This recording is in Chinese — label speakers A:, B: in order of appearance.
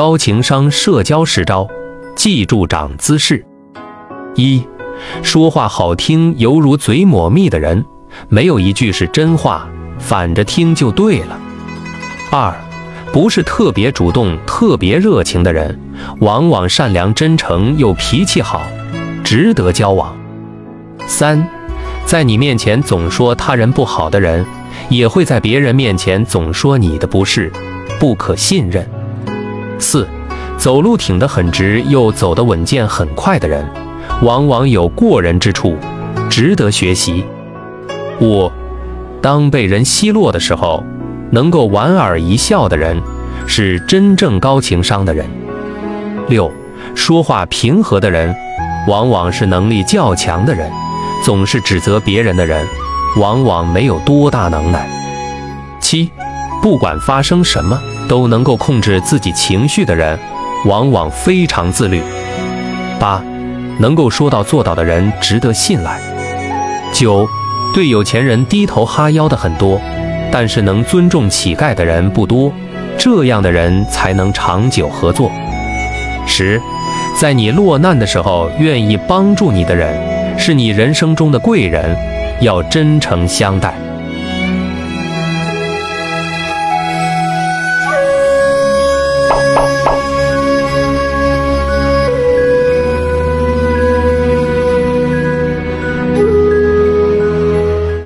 A: 高情商社交十招，记住长姿势。一，说话好听犹如嘴抹蜜的人，没有一句是真话，反着听就对了。二，不是特别主动、特别热情的人，往往善良真诚又脾气好，值得交往。三，在你面前总说他人不好的人，也会在别人面前总说你的不是，不可信任。四，走路挺得很直又走得稳健很快的人，往往有过人之处，值得学习。五，当被人奚落的时候，能够莞尔一笑的人，是真正高情商的人。六，说话平和的人，往往是能力较强的人。总是指责别人的人，往往没有多大能耐。七，不管发生什么。都能够控制自己情绪的人，往往非常自律。八，能够说到做到的人值得信赖。九，对有钱人低头哈腰的很多，但是能尊重乞丐的人不多，这样的人才能长久合作。十，在你落难的时候愿意帮助你的人，是你人生中的贵人，要真诚相待。